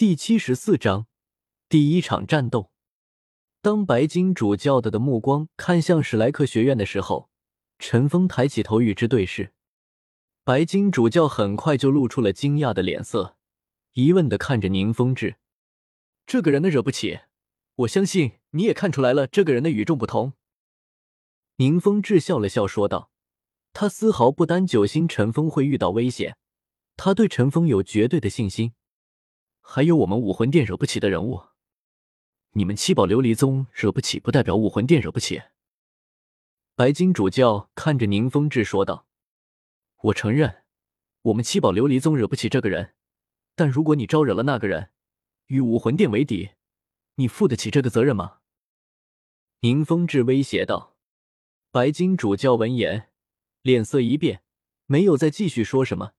第七十四章第一场战斗。当白金主教的的目光看向史莱克学院的时候，陈峰抬起头与之对视。白金主教很快就露出了惊讶的脸色，疑问的看着宁风致：“这个人的惹不起，我相信你也看出来了，这个人的与众不同。”宁风致笑了笑说道：“他丝毫不担九星陈峰会遇到危险，他对陈峰有绝对的信心。还有我们武魂殿惹不起的人物。”你们七宝琉璃宗惹不起，不代表武魂殿惹不起。白金主教看着宁风致说道：“我承认，我们七宝琉璃宗惹不起这个人。但如果你招惹了那个人，与武魂殿为敌，你负得起这个责任吗？”宁风致威胁道。白金主教闻言，脸色一变，没有再继续说什么。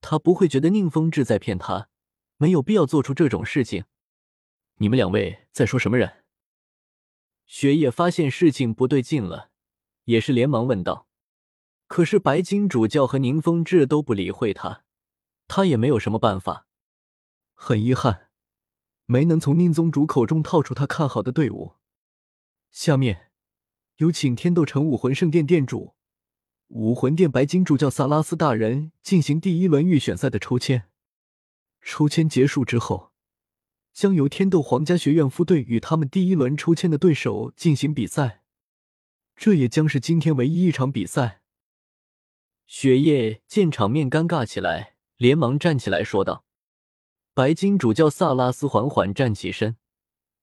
他不会觉得宁风致在骗他，没有必要做出这种事情。你们两位在说什么人？雪夜发现事情不对劲了，也是连忙问道。可是白金主教和宁风致都不理会他，他也没有什么办法。很遗憾，没能从宁宗主口中套出他看好的队伍。下面有请天斗城武魂圣殿殿主、武魂殿白金主教萨拉斯大人进行第一轮预选赛的抽签。抽签结束之后。将由天斗皇家学院副队与他们第一轮抽签的对手进行比赛，这也将是今天唯一一场比赛。雪夜见场面尴尬起来，连忙站起来说道：“白金主教萨拉斯缓缓站起身，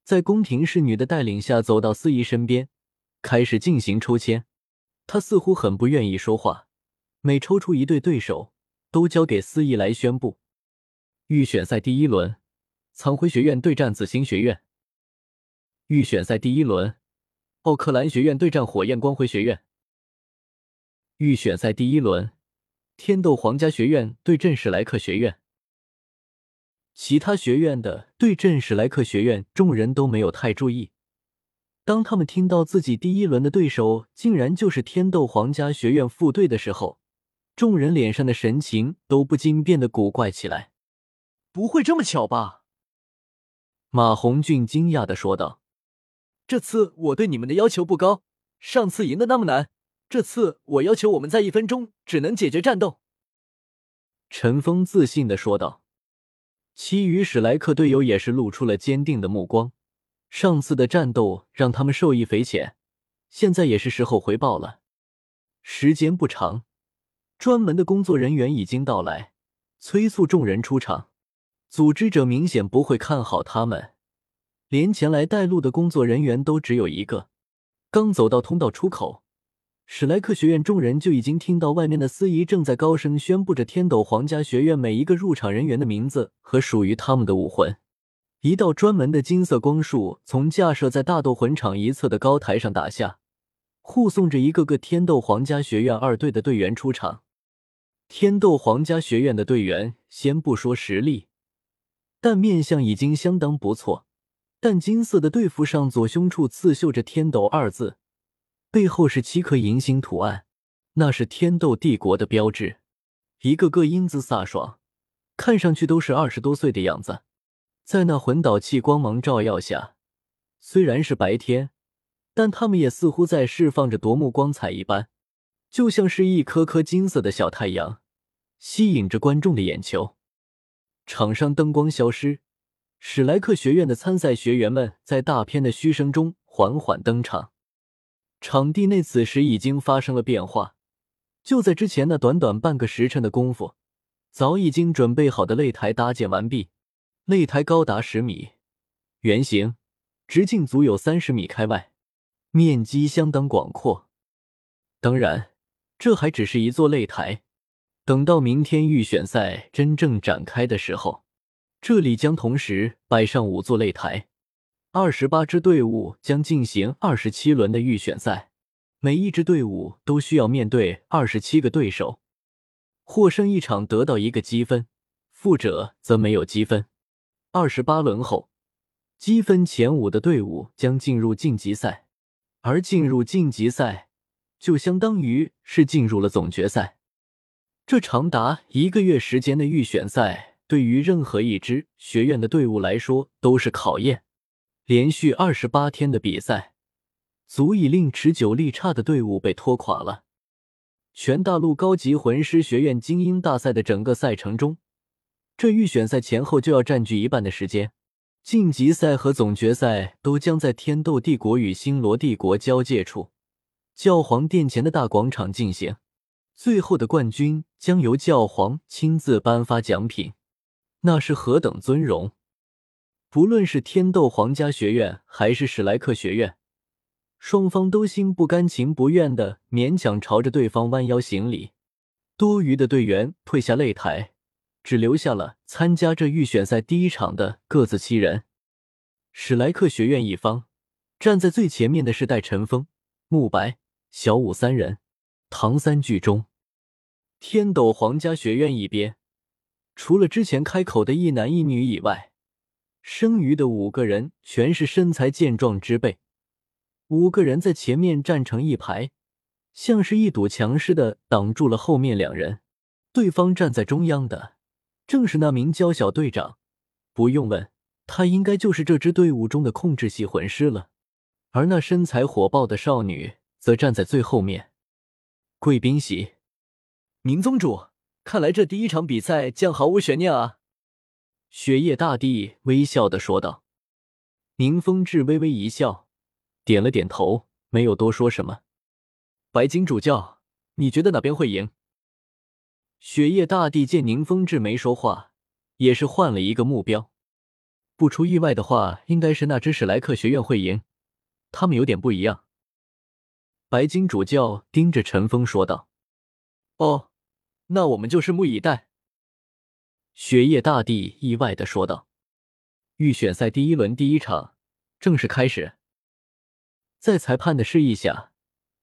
在宫廷侍女的带领下走到司仪身边，开始进行抽签。他似乎很不愿意说话，每抽出一对对手，都交给司仪来宣布。预选赛第一轮。”苍辉学院对战紫星学院，预选赛第一轮，奥克兰学院对战火焰光辉学院。预选赛第一轮，天斗皇家学院对阵史莱克学院。其他学院的对阵史莱克学院，众人都没有太注意。当他们听到自己第一轮的对手竟然就是天斗皇家学院副队的时候，众人脸上的神情都不禁变得古怪起来。不会这么巧吧？马红俊惊讶的说道：“这次我对你们的要求不高，上次赢的那么难，这次我要求我们在一分钟只能解决战斗。”陈峰自信的说道。其余史莱克队友也是露出了坚定的目光。上次的战斗让他们受益匪浅，现在也是时候回报了。时间不长，专门的工作人员已经到来，催促众人出场。组织者明显不会看好他们，连前来带路的工作人员都只有一个。刚走到通道出口，史莱克学院众人就已经听到外面的司仪正在高声宣布着天斗皇家学院每一个入场人员的名字和属于他们的武魂。一道专门的金色光束从架设在大斗魂场一侧的高台上打下，护送着一个个天斗皇家学院二队的队员出场。天斗皇家学院的队员，先不说实力。但面相已经相当不错，淡金色的队服上左胸处刺绣着“天斗”二字，背后是七颗银星图案，那是天斗帝国的标志。一个个英姿飒爽，看上去都是二十多岁的样子。在那魂导器光芒照耀下，虽然是白天，但他们也似乎在释放着夺目光彩一般，就像是一颗颗金色的小太阳，吸引着观众的眼球。场上灯光消失，史莱克学院的参赛学员们在大片的嘘声中缓缓登场。场地内此时已经发生了变化，就在之前那短短半个时辰的功夫，早已经准备好的擂台搭建完毕。擂台高达十米，圆形，直径足有三十米开外，面积相当广阔。当然，这还只是一座擂台。等到明天预选赛真正展开的时候，这里将同时摆上五座擂台，二十八支队伍将进行二十七轮的预选赛，每一支队伍都需要面对二十七个对手，获胜一场得到一个积分，负者则没有积分。二十八轮后，积分前五的队伍将进入晋级赛，而进入晋级赛就相当于是进入了总决赛。这长达一个月时间的预选赛对于任何一支学院的队伍来说都是考验。连续二十八天的比赛，足以令持久力差的队伍被拖垮了。全大陆高级魂师学院精英大赛的整个赛程中，这预选赛前后就要占据一半的时间。晋级赛和总决赛都将在天斗帝国与星罗帝国交界处教皇殿前的大广场进行。最后的冠军将由教皇亲自颁发奖品，那是何等尊荣！不论是天斗皇家学院还是史莱克学院，双方都心不甘情不愿的勉强朝着对方弯腰行礼。多余的队员退下擂台。只留下了参加这预选赛第一场的各自七人。史莱克学院一方，站在最前面的是戴晨风、慕白、小舞三人，唐三剧中。天斗皇家学院一边，除了之前开口的一男一女以外，剩余的五个人全是身材健壮之辈。五个人在前面站成一排，像是一堵墙似的挡住了后面两人。对方站在中央的。正是那名娇小队长，不用问，他应该就是这支队伍中的控制系魂师了。而那身材火爆的少女则站在最后面。贵宾席，宁宗主，看来这第一场比赛将毫无悬念啊！雪夜大帝微笑的说道。宁风致微微一笑，点了点头，没有多说什么。白金主教，你觉得哪边会赢？雪夜大帝见宁风致没说话，也是换了一个目标。不出意外的话，应该是那只史莱克学院会赢。他们有点不一样。白金主教盯着陈峰说道：“哦，那我们就拭目以待。”雪夜大帝意外的说道：“预选赛第一轮第一场正式开始，在裁判的示意下。”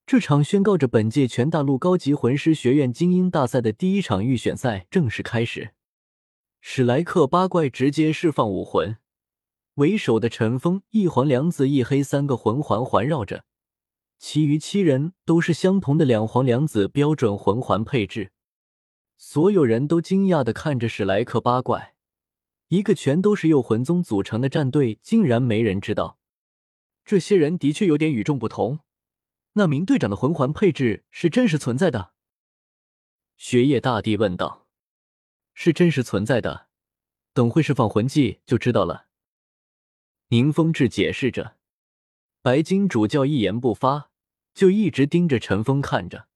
这场宣告着本届全大陆高级魂师学院精英大赛的第一场预选赛正式开始。史莱克八怪直接释放武魂，为首的陈峰一黄两紫一黑三个魂环环绕着，其余七人都是相同的两黄两紫标准魂环配置。所有人都惊讶的看着史莱克八怪，一个全都是右魂宗组成的战队，竟然没人知道。这些人的确有点与众不同。那名队长的魂环配置是真实存在的？雪夜大帝问道。是真实存在的，等会释放魂技就知道了。宁风致解释着。白金主教一言不发，就一直盯着陈峰看着。